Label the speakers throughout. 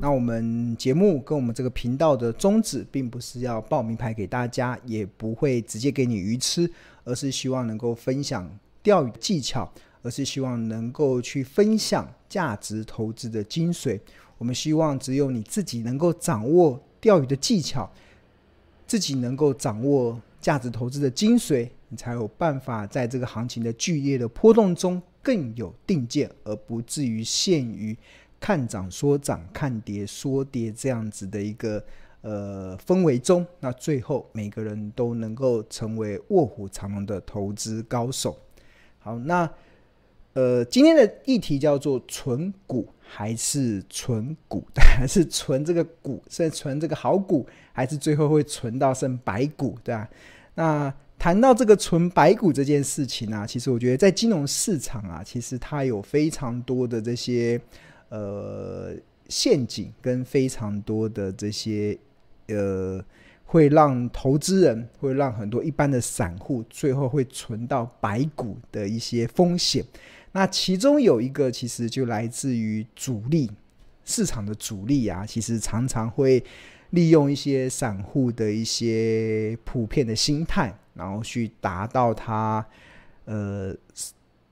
Speaker 1: 那我们节目跟我们这个频道的宗旨，并不是要报名牌给大家，也不会直接给你鱼吃，而是希望能够分享钓鱼技巧，而是希望能够去分享价值投资的精髓。我们希望只有你自己能够掌握钓鱼的技巧，自己能够掌握价值投资的精髓，你才有办法在这个行情的剧烈的波动中更有定见，而不至于陷于看涨说涨、看跌说跌这样子的一个呃氛围中。那最后每个人都能够成为卧虎藏龙的投资高手。好，那。呃，今天的议题叫做存股还是存股，还是存这个股，是存这个好股，还是最后会存到剩白股，对吧？那谈到这个存白股这件事情啊，其实我觉得在金融市场啊，其实它有非常多的这些呃陷阱，跟非常多的这些呃会让投资人，会让很多一般的散户最后会存到白股的一些风险。那其中有一个，其实就来自于主力市场的主力啊，其实常常会利用一些散户的一些普遍的心态，然后去达到他呃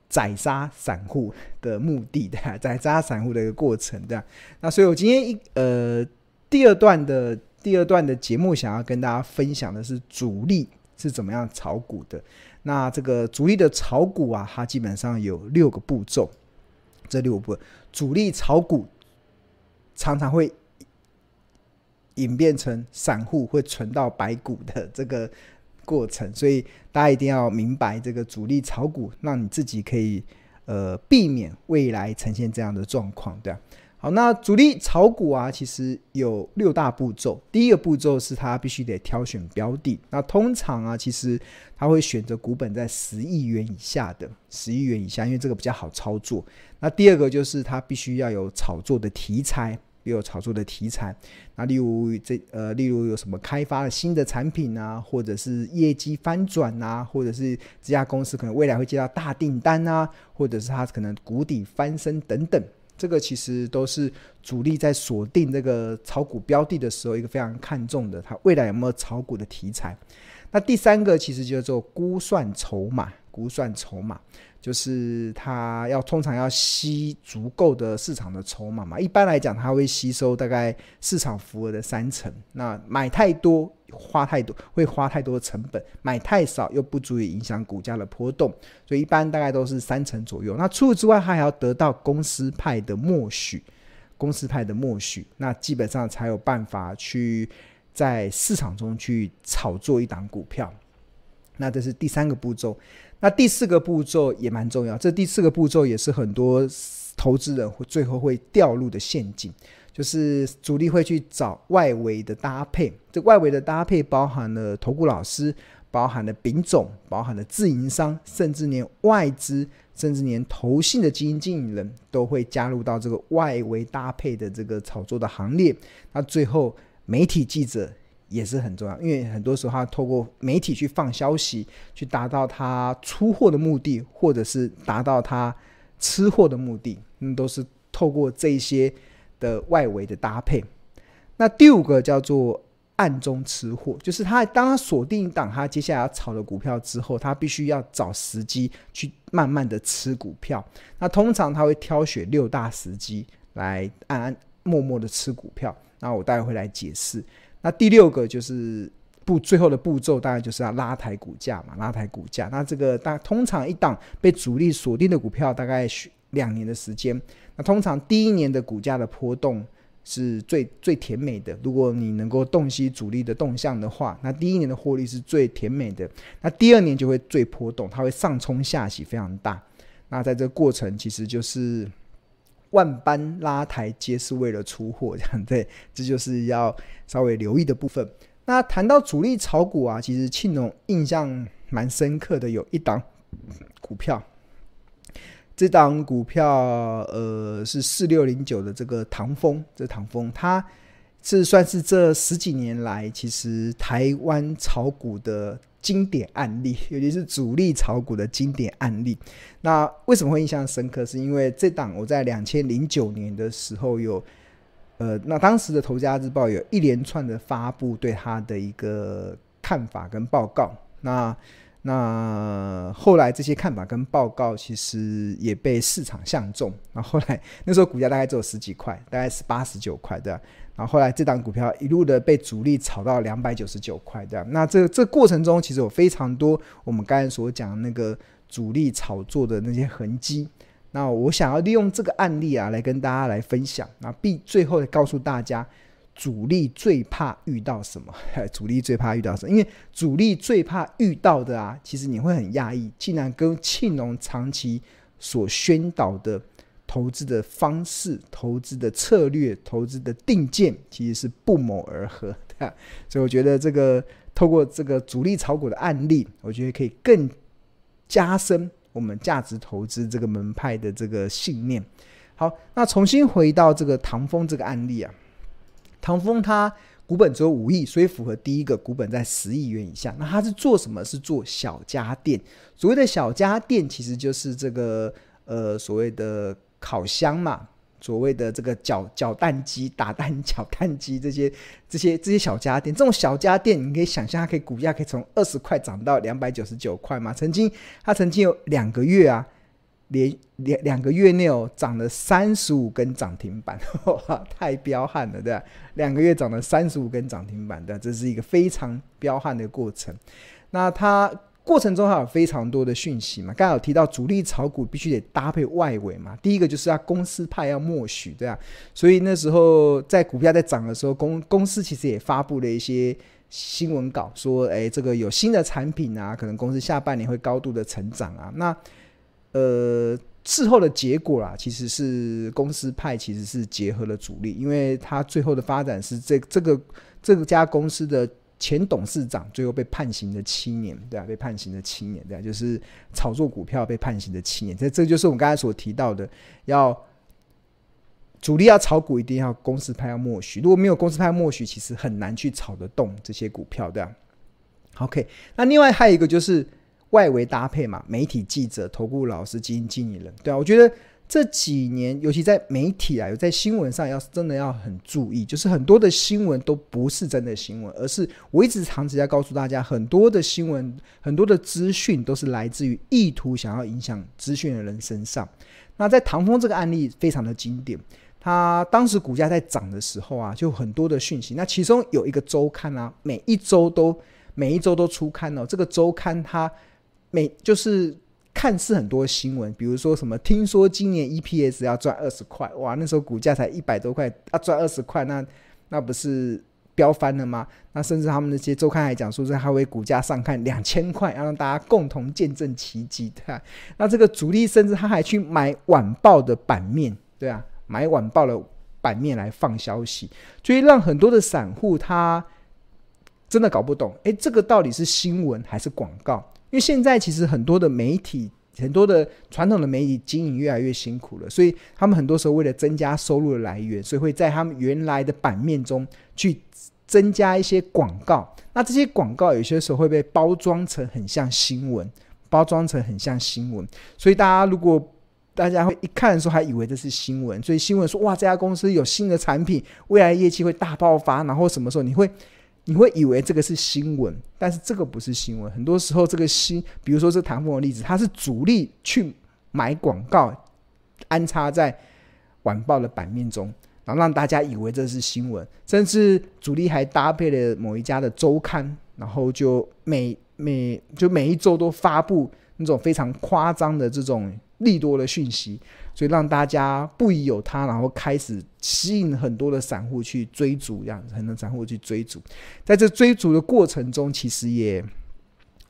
Speaker 1: 宰杀散户的目的的，宰杀散户的一个过程的。那所以我今天一呃第二段的第二段的节目，想要跟大家分享的是主力是怎么样炒股的。那这个主力的炒股啊，它基本上有六个步骤。这六个步，主力炒股常常会演变成散户会存到白股的这个过程，所以大家一定要明白这个主力炒股，让你自己可以呃避免未来呈现这样的状况，对吧？那主力炒股啊，其实有六大步骤。第一个步骤是他必须得挑选标的。那通常啊，其实他会选择股本在十亿元以下的，十亿元以下，因为这个比较好操作。那第二个就是他必须要有炒作的题材，有炒作的题材。那例如这呃，例如有什么开发了新的产品啊，或者是业绩翻转啊，或者是这家公司可能未来会接到大订单啊，或者是他可能谷底翻身等等。这个其实都是主力在锁定这个炒股标的的时候，一个非常看重的，它未来有没有炒股的题材。那第三个其实叫做估算筹码，估算筹码。就是它要通常要吸足够的市场的筹码嘛，一般来讲，它会吸收大概市场份额的三成。那买太多花太多，会花太多的成本；买太少又不足以影响股价的波动，所以一般大概都是三成左右。那除此之外，他还要得到公司派的默许，公司派的默许，那基本上才有办法去在市场中去炒作一档股票。那这是第三个步骤。那第四个步骤也蛮重要，这第四个步骤也是很多投资人会最后会掉入的陷阱，就是主力会去找外围的搭配。这外围的搭配包含了投顾老师，包含了丙种，包含了自营商，甚至连外资，甚至连投信的基金经理人都会加入到这个外围搭配的这个炒作的行列。那最后媒体记者。也是很重要，因为很多时候他透过媒体去放消息，去达到他出货的目的，或者是达到他吃货的目的，那都是透过这些的外围的搭配。那第五个叫做暗中吃货，就是他当他锁定一档他接下来要炒的股票之后，他必须要找时机去慢慢的吃股票。那通常他会挑选六大时机来暗暗默默的吃股票。那我待会会来解释。那第六个就是步最后的步骤，大概就是要拉抬股价嘛，拉抬股价。那这个大通常一档被主力锁定的股票，大概两年的时间。那通常第一年的股价的波动是最最甜美的。如果你能够洞悉主力的动向的话，那第一年的获利是最甜美的。那第二年就会最波动，它会上冲下洗非常大。那在这个过程，其实就是。万般拉抬皆是为了出货，这样对，这就是要稍微留意的部分。那谈到主力炒股啊，其实庆农印象蛮深刻的，有一档股票，这档股票呃是四六零九的这个唐风，这唐风它是算是这十几年来其实台湾炒股的经典案例，尤其是主力炒股的经典案例。那为什么会印象深刻？是因为这档我在两千零九年的时候有，呃，那当时的《投家日报》有一连串的发布对他的一个看法跟报告。那那后来这些看法跟报告其实也被市场相中。然后来那时候股价大概只有十几块，大概是八十九块的。然后后来这档股票一路的被主力炒到两百九十九块这样，那这这过程中其实有非常多我们刚才所讲那个主力炒作的那些痕迹。那我想要利用这个案例啊来跟大家来分享。那必最后告诉大家，主力最怕遇到什么？主力最怕遇到什么？因为主力最怕遇到的啊，其实你会很讶异，竟然跟庆农长期所宣导的。投资的方式、投资的策略、投资的定见，其实是不谋而合的。所以我觉得这个透过这个主力炒股的案例，我觉得可以更加深我们价值投资这个门派的这个信念。好，那重新回到这个唐风这个案例啊，唐凤他股本只有五亿，所以符合第一个股本在十亿元以下。那他是做什么？是做小家电。所谓的小家电，其实就是这个呃所谓的。烤箱嘛，所谓的这个搅搅蛋机、打蛋搅蛋机这些、这些、这些小家电，这种小家电，你可以想象，它可以股价可以从二十块涨到两百九十九块嘛。曾经，它曾经有两个月啊，连两两个月内哦，涨了三十五根涨停板，哇，太彪悍了，对吧？两个月涨了三十五根涨停板，对，这是一个非常彪悍的过程。那它。过程中还有非常多的讯息嘛，刚才有提到主力炒股必须得搭配外围嘛，第一个就是要公司派要默许，对啊，所以那时候在股票在涨的时候，公公司其实也发布了一些新闻稿，说，哎，这个有新的产品啊，可能公司下半年会高度的成长啊，那呃事后的结果啦，其实是公司派其实是结合了主力，因为他最后的发展是这这个这个家公司的。前董事长最后被判刑了七年，对啊，被判刑了七年，对啊，就是炒作股票被判刑的七年。这这就是我们刚才所提到的，要主力要炒股，一定要公司派要默许。如果没有公司派默许，其实很难去炒得动这些股票，对啊。OK，那另外还有一个就是外围搭配嘛，媒体记者、投顾老师、基金经理人，对啊，我觉得。这几年，尤其在媒体啊，有在新闻上，要是真的要很注意，就是很多的新闻都不是真的新闻，而是我一直长期在告诉大家，很多的新闻、很多的资讯都是来自于意图想要影响资讯的人身上。那在唐峰这个案例非常的经典，他当时股价在涨的时候啊，就很多的讯息。那其中有一个周刊啊，每一周都每一周都出刊哦。这个周刊它每就是。看似很多新闻，比如说什么，听说今年 EPS 要赚二十块，哇，那时候股价才一百多块，要赚二十块，那那不是飙翻了吗？那甚至他们那些周刊还讲说，是还为股价上看两千块，要让大家共同见证奇迹，对啊。那这个主力甚至他还去买晚报的版面，对啊，买晚报的版面来放消息，所以让很多的散户他真的搞不懂，诶，这个到底是新闻还是广告？因为现在其实很多的媒体，很多的传统的媒体经营越来越辛苦了，所以他们很多时候为了增加收入的来源，所以会在他们原来的版面中去增加一些广告。那这些广告有些时候会被包装成很像新闻，包装成很像新闻。所以大家如果大家会一看的时候还以为这是新闻，所以新闻说哇，这家公司有新的产品，未来业绩会大爆发，然后什么时候你会？你会以为这个是新闻，但是这个不是新闻。很多时候，这个新，比如说这唐凤的例子，它是主力去买广告，安插在晚报的版面中，然后让大家以为这是新闻。甚至主力还搭配了某一家的周刊，然后就每每就每一周都发布那种非常夸张的这种利多的讯息。所以让大家不疑有他，然后开始吸引很多的散户去追逐，这样子很多散户去追逐。在这追逐的过程中，其实也，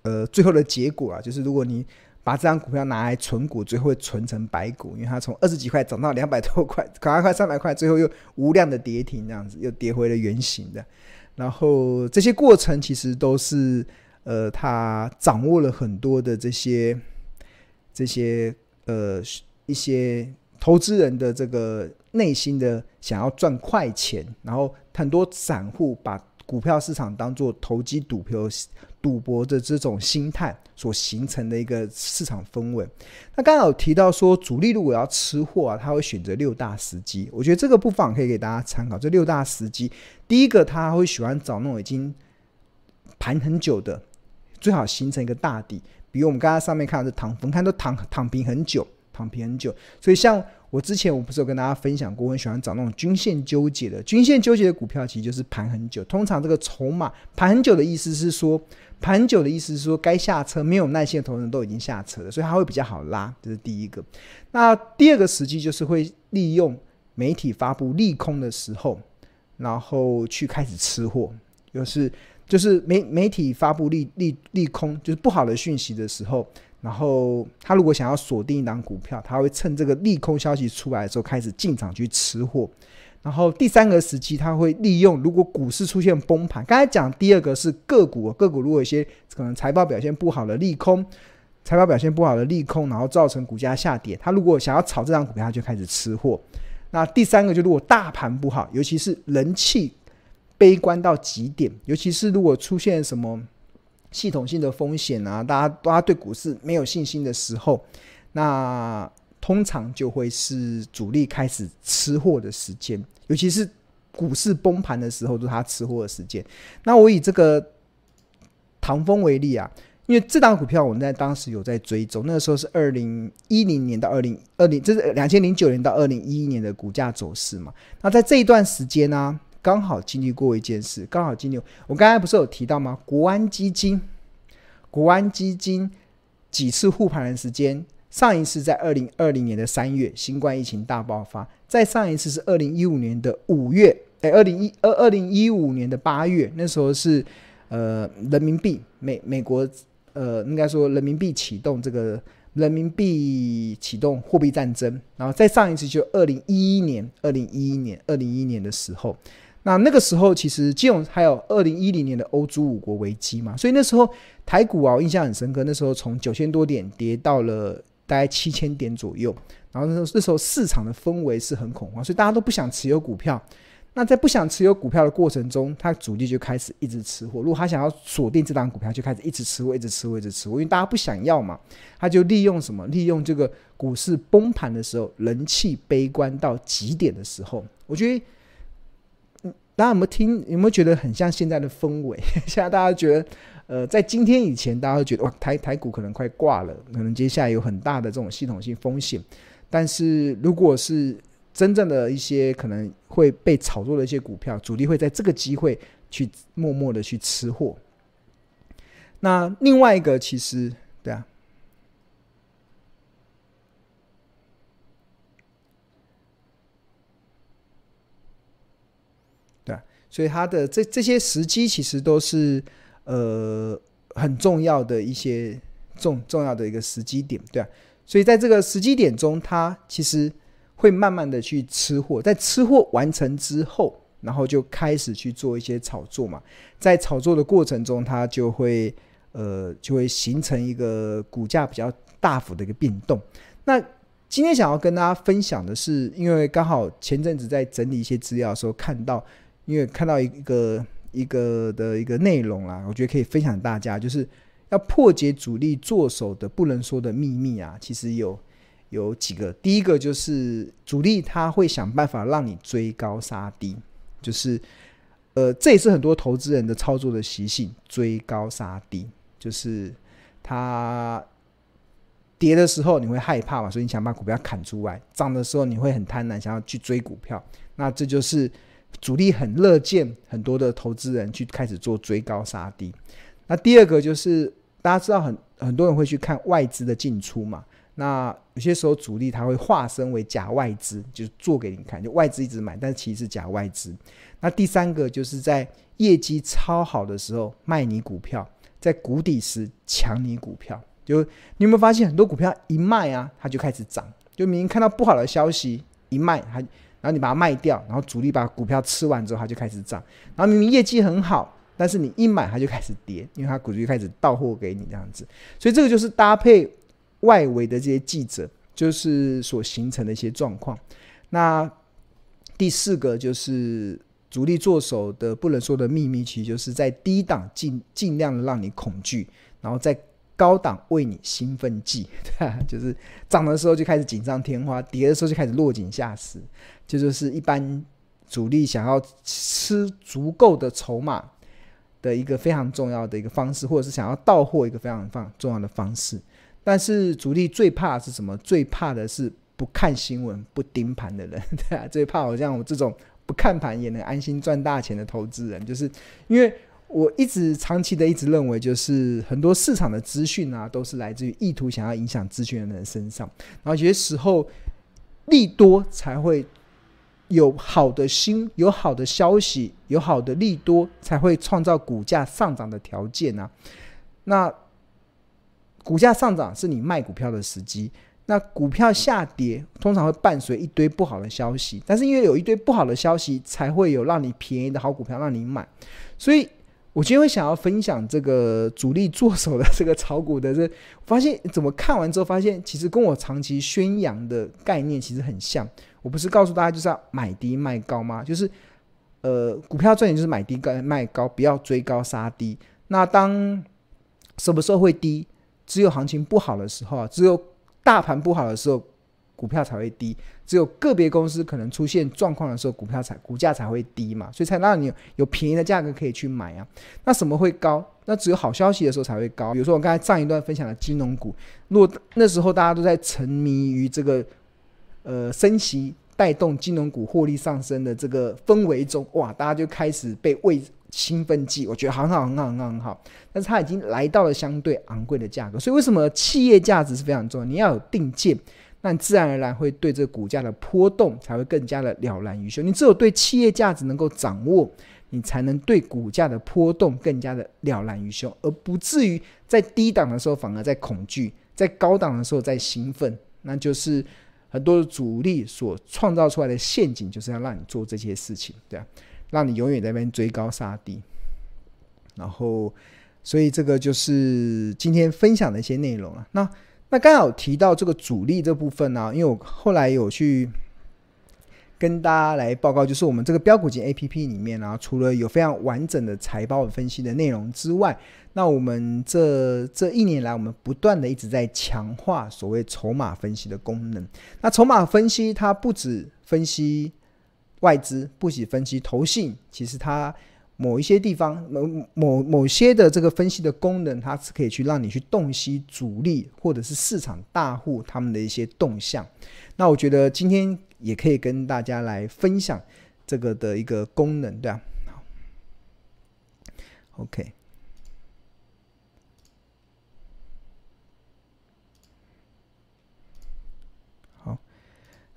Speaker 1: 呃，最后的结果啊，就是如果你把这张股票拿来存股，最后会存成白股，因为它从二十几块涨到两百多块，可能快三百块，最后又无量的跌停，这样子又跌回了原形的。然后这些过程其实都是，呃，他掌握了很多的这些这些呃。一些投资人的这个内心的想要赚快钱，然后很多散户把股票市场当做投机赌博、赌博的这种心态所形成的一个市场氛围。那刚刚有提到说，主力如果要吃货啊，他会选择六大时机。我觉得这个不妨可以给大家参考。这六大时机，第一个他会喜欢找那种已经盘很久的，最好形成一个大底。比如我们刚刚上面看的是躺，我们看都躺躺平很久。躺平很久，所以像我之前我不是有跟大家分享过，我很喜欢找那种均线纠结的，均线纠结的股票，其实就是盘很久。通常这个筹码盘很久的意思是说，盘很久的意思是说，该下车没有耐心的投资人都已经下车了，所以它会比较好拉，这是第一个。那第二个时机就是会利用媒体发布利空的时候，然后去开始吃货，就是就是媒媒体发布利利利空，就是不好的讯息的时候。然后他如果想要锁定一档股票，他会趁这个利空消息出来的时候开始进场去吃货。然后第三个时机，他会利用如果股市出现崩盘，刚才讲第二个是个股，个股如果有一些可能财报表现不好的利空，财报表现不好的利空，然后造成股价下跌，他如果想要炒这档股票，他就开始吃货。那第三个就如果大盘不好，尤其是人气悲观到极点，尤其是如果出现什么。系统性的风险啊，大家大家对股市没有信心的时候，那通常就会是主力开始吃货的时间，尤其是股市崩盘的时候，就是他吃货的时间。那我以这个唐风为例啊，因为这档股票我们在当时有在追踪，那个时候是二零一零年到二零二零，这是两千零九年到二零一一年的股价走势嘛。那在这一段时间呢、刚好经历过一件事，刚好经历。我刚才不是有提到吗？国安基金，国安基金几次护盘的时间，上一次在二零二零年的三月，新冠疫情大爆发；再上一次是二零一五年的五月，哎，二零一二二零一五年的八月，那时候是呃人民币美美国呃应该说人民币启动这个。人民币启动货币战争，然后再上一次就二零一一年，二零一一年，二零一一年的时候，那那个时候其实金融还有二零一零年的欧洲五国危机嘛，所以那时候台股啊，我印象很深刻，那时候从九千多点跌到了大概七千点左右，然后那时候那时候市场的氛围是很恐慌，所以大家都不想持有股票。那在不想持有股票的过程中，他主力就开始一直吃货。如果他想要锁定这档股票，就开始一直吃货，一直吃货，一直吃货。因为大家不想要嘛，他就利用什么？利用这个股市崩盘的时候，人气悲观到极点的时候。我觉得，大家有没有听？有没有觉得很像现在的氛围？现在大家觉得，呃，在今天以前，大家会觉得哇，台台股可能快挂了，可能接下来有很大的这种系统性风险。但是如果是真正的一些可能会被炒作的一些股票，主力会在这个机会去默默的去吃货。那另外一个其实，对啊，对啊，所以它的这这些时机其实都是呃很重要的一些重重要的一个时机点，对啊，所以在这个时机点中，它其实。会慢慢的去吃货，在吃货完成之后，然后就开始去做一些炒作嘛。在炒作的过程中，它就会呃就会形成一个股价比较大幅的一个变动。那今天想要跟大家分享的是，因为刚好前阵子在整理一些资料的时候看到，因为看到一个一个的一个内容啦，我觉得可以分享大家，就是要破解主力做手的不能说的秘密啊，其实有。有几个，第一个就是主力他会想办法让你追高杀低，就是，呃，这也是很多投资人的操作的习性，追高杀低，就是他跌的时候你会害怕嘛，所以你想把股票砍出来；涨的时候你会很贪婪，想要去追股票。那这就是主力很乐见很多的投资人去开始做追高杀低。那第二个就是大家知道很很多人会去看外资的进出嘛。那有些时候主力他会化身为假外资，就是做给你看，就外资一直买，但是其实是假外资。那第三个就是在业绩超好的时候卖你股票，在谷底时抢你股票。就你有没有发现很多股票一卖啊，它就开始涨。就明明看到不好的消息一卖，它然后你把它卖掉，然后主力把股票吃完之后，它就开始涨。然后明明业绩很好，但是你一买它就开始跌，因为它股就开始到货给你这样子。所以这个就是搭配。外围的这些记者就是所形成的一些状况。那第四个就是主力做手的不能说的秘密，其实就是在低档尽尽量的让你恐惧，然后在高档为你兴奋剂，对啊，就是涨的时候就开始锦上添花，跌的时候就开始落井下石，这就，就是一般主力想要吃足够的筹码的一个非常重要的一个方式，或者是想要到货一个非常非常重要的方式。但是主力最怕是什么？最怕的是。不看新闻、不盯盘的人，对啊，最怕我像我这种不看盘也能安心赚大钱的投资人，就是因为我一直长期的一直认为，就是很多市场的资讯啊，都是来自于意图想要影响资讯的人身上，然后有些时候利多才会有好的新、有好的消息、有好的利多，才会创造股价上涨的条件啊。那股价上涨是你卖股票的时机。那股票下跌通常会伴随一堆不好的消息，但是因为有一堆不好的消息，才会有让你便宜的好股票让你买。所以我今天想要分享这个主力做手的这个炒股的这，发现怎么看完之后发现，其实跟我长期宣扬的概念其实很像。我不是告诉大家就是要买低卖高吗？就是呃，股票赚钱就是买低卖高，不要追高杀低。那当什么时候会低？只有行情不好的时候啊，只有。大盘不好的时候，股票才会低；只有个别公司可能出现状况的时候，股票才股价才会低嘛，所以才让你有，便宜的价格可以去买啊。那什么会高？那只有好消息的时候才会高。比如说我刚才上一段分享的金融股，如果那时候大家都在沉迷于这个呃升息带动金融股获利上升的这个氛围中，哇，大家就开始被喂。兴奋剂，我觉得很好，很好，很好，很好。但是它已经来到了相对昂贵的价格，所以为什么企业价值是非常重要？你要有定见，那自然而然会对这股价的波动才会更加的了然于胸。你只有对企业价值能够掌握，你才能对股价的波动更加的了然于胸，而不至于在低档的时候反而在恐惧，在高档的时候在兴奋。那就是很多的主力所创造出来的陷阱，就是要让你做这些事情，对啊。让你永远在那边追高杀低，然后，所以这个就是今天分享的一些内容了。那那刚好提到这个主力这部分呢、因为我后来有去跟大家来报告，就是我们这个标股金 APP 里面呢、除了有非常完整的财报分析的内容之外，那我们这这一年来，我们不断的一直在强化所谓筹码分析的功能。那筹码分析它不止分析。外资不喜分析投信，其实它某一些地方某某某些的这个分析的功能，它是可以去让你去洞悉主力或者是市场大户他们的一些动向。那我觉得今天也可以跟大家来分享这个的一个功能，对啊。好，OK，好，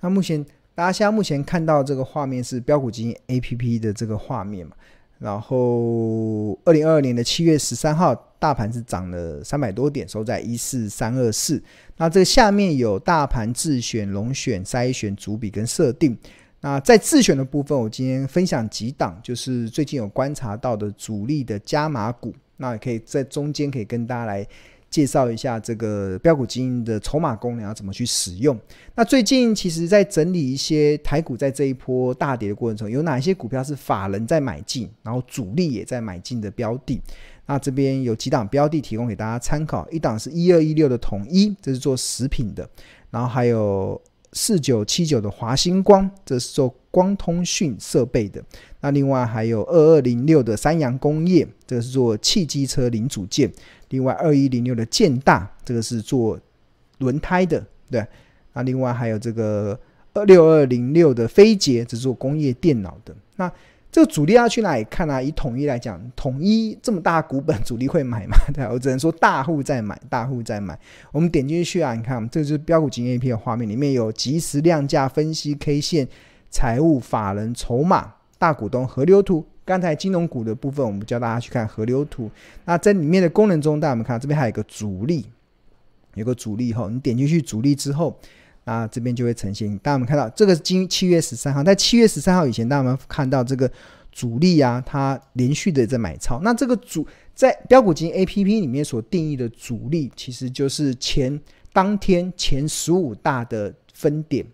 Speaker 1: 那目前。大家现在目前看到这个画面是标股基金 APP 的这个画面嘛？然后，二零二二年的七月十三号，大盘是涨了三百多点，收在一四三二四。那这个下面有大盘自选、龙选、筛选、主笔跟设定。那在自选的部分，我今天分享几档，就是最近有观察到的主力的加码股。那也可以在中间可以跟大家来。介绍一下这个标股基金的筹码功能要怎么去使用。那最近其实，在整理一些台股在这一波大跌的过程中，有哪一些股票是法人在买进，然后主力也在买进的标的？那这边有几档标的提供给大家参考。一档是一二一六的统一，这是做食品的；然后还有四九七九的华星光，这是做光通讯设备的。那另外还有二二零六的三洋工业，这是做汽机车零组件。另外，二一零六的建大，这个是做轮胎的，对。那另外还有这个二六二零六的飞捷，这是做工业电脑的。那这个主力要去哪里看呢、啊？以统一来讲，统一这么大股本，主力会买吗？对，我只能说大户在买，大户在买。我们点进去啊，你看，这就是标股金 A P 的画面，里面有即时量价分析、K 线、财务、法人、筹码、大股东、河流图。刚才金融股的部分，我们教大家去看河流图。那在里面的功能中，大家有没有看到这边还有一个主力，有个主力哈。你点进去主力之后，那这边就会呈现。大家有没有看到这个是今七月十三号，在七月十三号以前，大家有没有看到这个主力啊？它连续的在买超。那这个主在标股金 APP 里面所定义的主力，其实就是前当天前十五大的分点，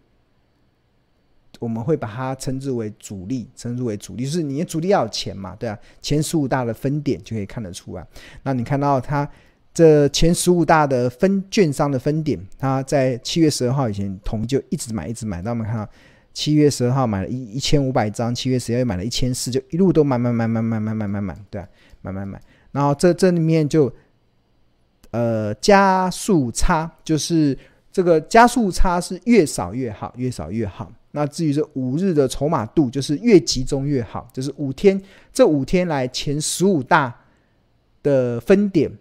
Speaker 1: 我们会把它称之为主力，称之为主力，就是你的主力要有钱嘛，对啊，前十五大的分点就可以看得出来。那你看到它这前十五大的分券商的分点，它在七月十二号以前统一就一直买，一直买，那我们看到七月十二号买了一一千五百张，七月十二又买了一千四，就一路都买买买买买买买买买，对啊，买买买。然后这这里面就。呃，加速差就是这个加速差是越少越好，越少越好。那至于这五日的筹码度，就是越集中越好，就是五天这五天来前十五大的分点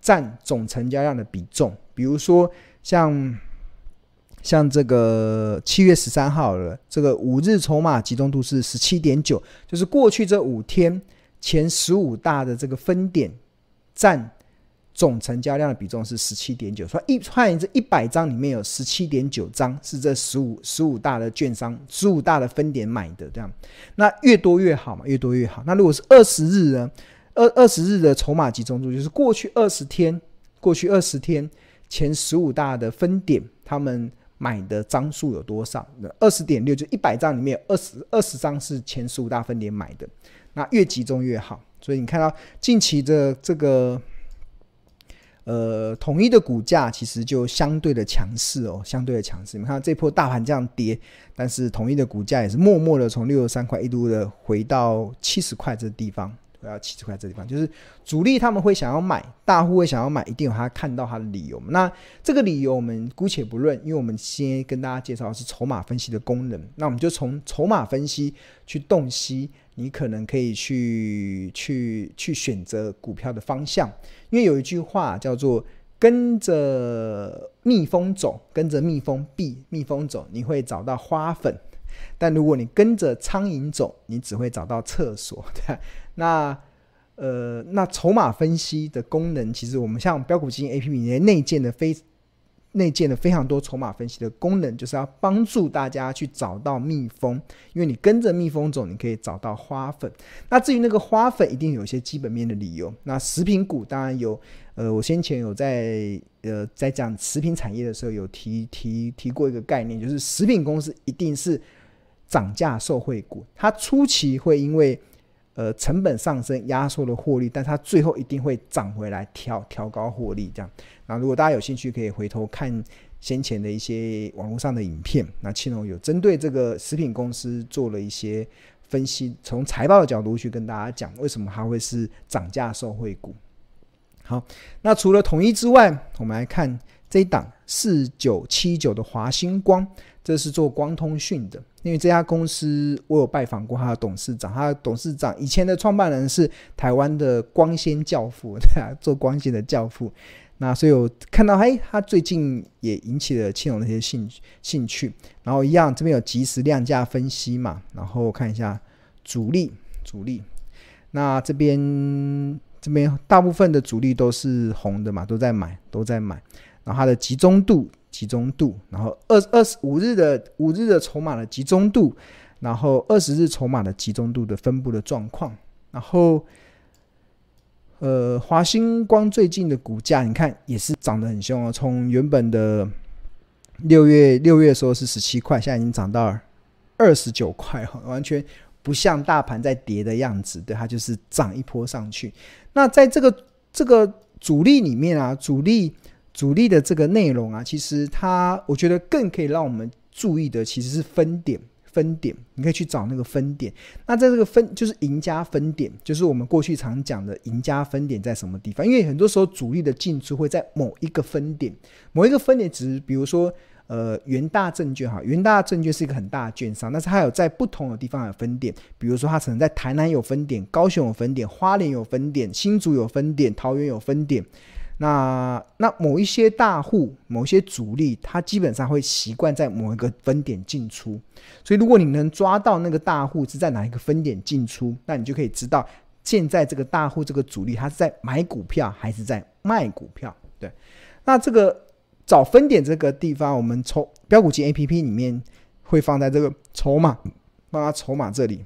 Speaker 1: 占总成交量的比重。比如说像像这个七月十三号了，这个五日筹码集中度是十七点九，就是过去这五天前十五大的这个分点占。总成交量的比重是十七点九，所以一换言之，一百张里面有十七点九张是这十五十五大的券商、十五大的分点买的，这样，那越多越好嘛，越多越好。那如果是二十日呢？二二十日的筹码集中度就是过去二十天，过去二十天前十五大的分点，他们买的张数有多少？那二十点六，就一百张里面有二十二十张是前十五大分点买的，那越集中越好。所以你看到近期的这个。呃，统一的股价其实就相对的强势哦，相对的强势。你们看这波大盘这样跌，但是统一的股价也是默默的从六十三块一度的回到七十块这地方。要七十块这地方，就是主力他们会想要买，大户会想要买，一定有他看到他的理由。那这个理由我们姑且不论，因为我们先跟大家介绍的是筹码分析的功能。那我们就从筹码分析去洞悉，你可能可以去去去选择股票的方向。因为有一句话叫做“跟着蜜蜂走，跟着蜜蜂避蜜蜂走，你会找到花粉；但如果你跟着苍蝇走，你只会找到厕所。”对。那呃，那筹码分析的功能，其实我们像标股基金 APP 里面内建的非内建的非常多筹码分析的功能，就是要帮助大家去找到蜜蜂，因为你跟着蜜蜂走，你可以找到花粉。那至于那个花粉，一定有一些基本面的理由。那食品股当然有，呃，我先前有在呃在讲食品产业的时候有提提提过一个概念，就是食品公司一定是涨价受惠股，它初期会因为呃，成本上升压缩了获利，但它最后一定会涨回来调，调高获利这样。那如果大家有兴趣，可以回头看先前的一些网络上的影片。那庆隆有针对这个食品公司做了一些分析，从财报的角度去跟大家讲为什么它会是涨价受惠股。好，那除了统一之外，我们来看这一档四九七九的华星光。这是做光通讯的，因为这家公司我有拜访过他的董事长，他的董事长以前的创办人是台湾的光纤教父，对啊，做光纤的教父。那所以我看到，哎，他最近也引起了青龙的一些兴兴趣。然后一样，这边有即时量价分析嘛，然后看一下主力主力。那这边这边大部分的主力都是红的嘛，都在买都在买。然后它的集中度。集中度，然后二二十五日的五日的筹码的集中度，然后二十日筹码的集中度的分布的状况，然后呃，华星光最近的股价，你看也是涨得很凶哦，从原本的六月六月时候是十七块，现在已经涨到二十九块，完全不像大盘在跌的样子，对，它就是涨一波上去。那在这个这个主力里面啊，主力。主力的这个内容啊，其实它我觉得更可以让我们注意的，其实是分点分点，你可以去找那个分点。那在这个分就是赢家分点，就是我们过去常讲的赢家分点在什么地方？因为很多时候主力的进出会在某一个分点，某一个分点只是比如说呃元大证券哈，元大证券是一个很大的券商，但是它有在不同的地方有分点，比如说它可能在台南有分点，高雄有分点，花莲有分点，新竹有分点，桃园有分点。那那某一些大户、某些主力，他基本上会习惯在某一个分点进出，所以如果你能抓到那个大户是在哪一个分点进出，那你就可以知道现在这个大户这个主力他是在买股票还是在卖股票。对，那这个找分点这个地方，我们从标股金 APP 里面会放在这个筹码，放在筹码这里。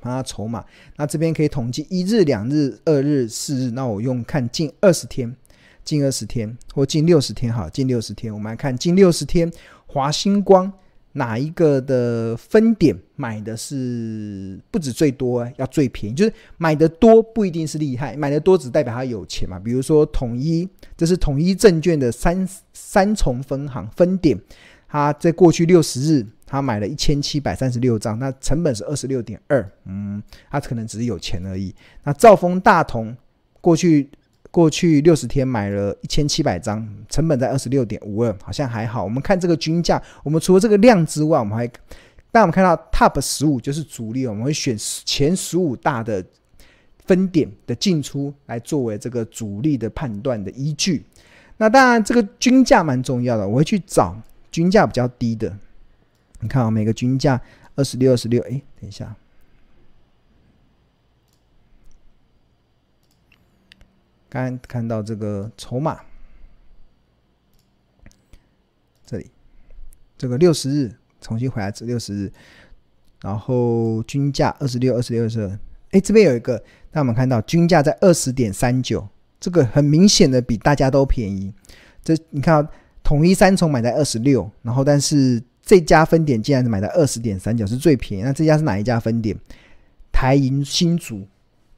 Speaker 1: 它筹码，那这边可以统计一日、两日、二日、四日。那我用看近二十天，近二十天。或近六十天，好，近六十天，我们来看近六十天华星光哪一个的分点买的是不止最多，要最便宜，就是买的多不一定是厉害，买的多只代表他有钱嘛。比如说统一，这是统一证券的三三重分行分点，它在过去六十日。他买了一千七百三十六张，那成本是二十六点二，嗯，他可能只是有钱而已。那兆丰大同过去过去六十天买了一千七百张，成本在二十六点五二，好像还好。我们看这个均价，我们除了这个量之外，我们还，当我们看到 Top 十五就是主力，我们会选前十五大的分点的进出来作为这个主力的判断的依据。那当然，这个均价蛮重要的，我会去找均价比较低的。你看啊，每个均价二十六、二十六。哎，等一下，刚看到这个筹码，这里这个六十日重新回来，这六十日，然后均价二十六、二十六、二十二。哎，这边有一个，那我们看到均价在二十点三九，这个很明显的比大家都便宜。这你看统一三重买在二十六，然后但是。这家分点竟然是买的二十点三角，是最便宜。那这家是哪一家分点？台银新竹，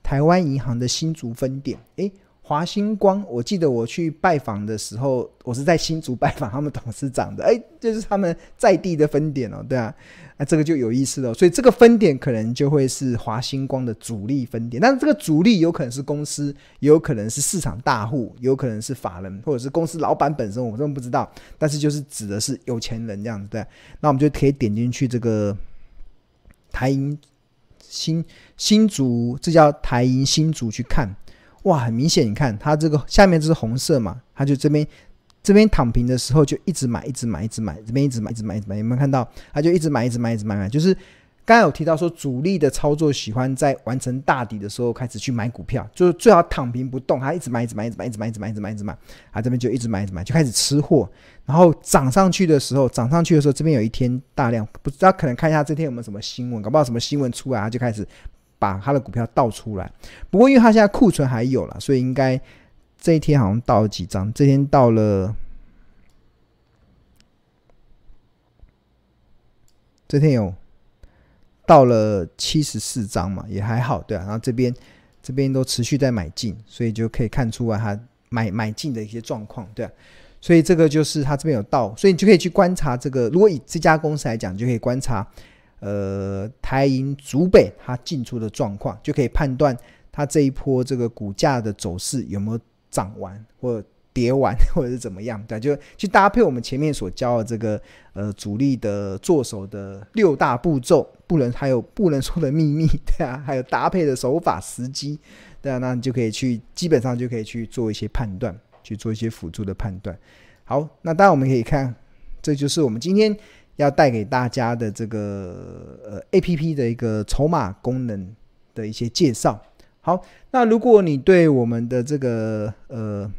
Speaker 1: 台湾银行的新竹分点。诶，华星光，我记得我去拜访的时候，我是在新竹拜访他们董事长的。诶，就是他们在地的分点哦，对啊。那这个就有意思了，所以这个分点可能就会是华星光的主力分点，但是这个主力有可能是公司，也有可能是市场大户，有可能是法人，或者是公司老板本身，我根本不知道。但是就是指的是有钱人这样子，对。那我们就可以点进去这个台银新新竹，这叫台银新竹去看，哇，很明显，你看它这个下面这是红色嘛，它就这边。这边躺平的时候就一直买，一直买，一直买。这边一直买，一直买，一直买。有没有看到？它就一直买，一直买，一直买，买。就是刚刚有提到说，主力的操作喜欢在完成大底的时候开始去买股票，就是最好躺平不动，他一直买，一直买，一直买，一直买，一直买，一直买，一直买。啊，这边就一直买，一直买，就开始吃货。然后涨上去的时候，涨上去的时候，这边有一天大量，不知道可能看一下这天有没有什么新闻，搞不好什么新闻出来，他就开始把他的股票倒出来。不过因为他现在库存还有了，所以应该。这一天好像到了几张？这天到了，这天有到了七十四张嘛，也还好，对啊。然后这边这边都持续在买进，所以就可以看出来他买买进的一些状况，对啊。所以这个就是他这边有到，所以你就可以去观察这个。如果以这家公司来讲，就可以观察呃台银竹北它进出的状况，就可以判断它这一波这个股价的走势有没有。涨完或跌完，或者是怎么样？对，就去搭配我们前面所教的这个呃主力的做手的六大步骤，不能还有不能说的秘密，对啊，还有搭配的手法时机，对啊，那你就可以去基本上就可以去做一些判断，去做一些辅助的判断。好，那当然我们可以看，这就是我们今天要带给大家的这个呃 APP 的一个筹码功能的一些介绍。好，那如果你对我们的这个呃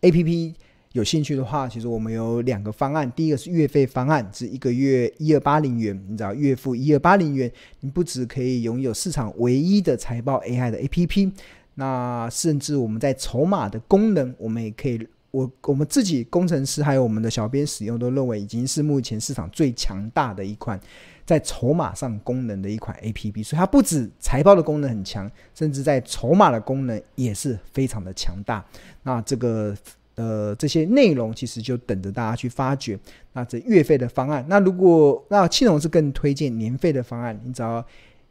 Speaker 1: APP 有兴趣的话，其实我们有两个方案。第一个是月费方案，是一个月一二八零元，你知道月付一二八零元，你不止可以拥有市场唯一的财报 AI 的 APP，那甚至我们在筹码的功能，我们也可以，我我们自己工程师还有我们的小编使用，都认为已经是目前市场最强大的一款。在筹码上功能的一款 APP，所以它不止财报的功能很强，甚至在筹码的功能也是非常的强大。那这个呃这些内容其实就等着大家去发掘。那这月费的方案，那如果那庆隆是更推荐年费的方案，你只要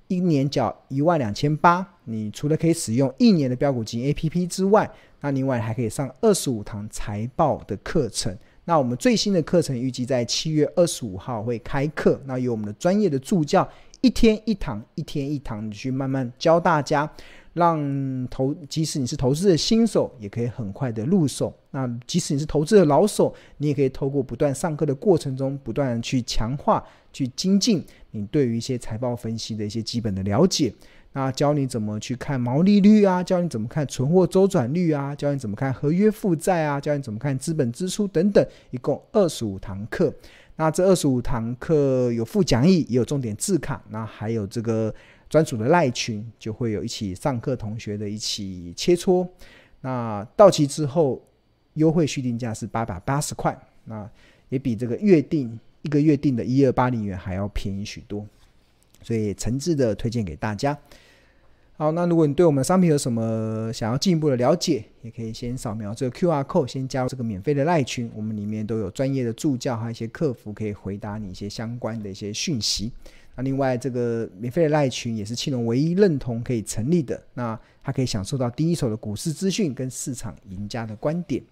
Speaker 1: 一年缴一万两千八，你除了可以使用一年的标股金 APP 之外，那另外还可以上二十五堂财报的课程。那我们最新的课程预计在七月二十五号会开课，那由我们的专业的助教一天一堂，一天一堂你去慢慢教大家，让投即使你是投资的新手，也可以很快的入手。那即使你是投资的老手，你也可以透过不断上课的过程中，不断去强化、去精进你对于一些财报分析的一些基本的了解。那教你怎么去看毛利率啊，教你怎么看存货周转率啊，教你怎么看合约负债啊，教你怎么看资本支出等等，一共二十五堂课。那这二十五堂课有附讲义，也有重点字卡，那还有这个专属的赖群，就会有一起上课同学的一起切磋。那到期之后优惠续订价是八百八十块，那也比这个月订一个月订的一二八零元还要便宜许多，所以诚挚的推荐给大家。好，那如果你对我们的商品有什么想要进一步的了解，也可以先扫描这个 QR code，先加入这个免费的赖群。我们里面都有专业的助教还有一些客服可以回答你一些相关的一些讯息。那另外，这个免费的赖群也是庆龙唯一认同可以成立的，那他可以享受到第一手的股市资讯跟市场赢家的观点。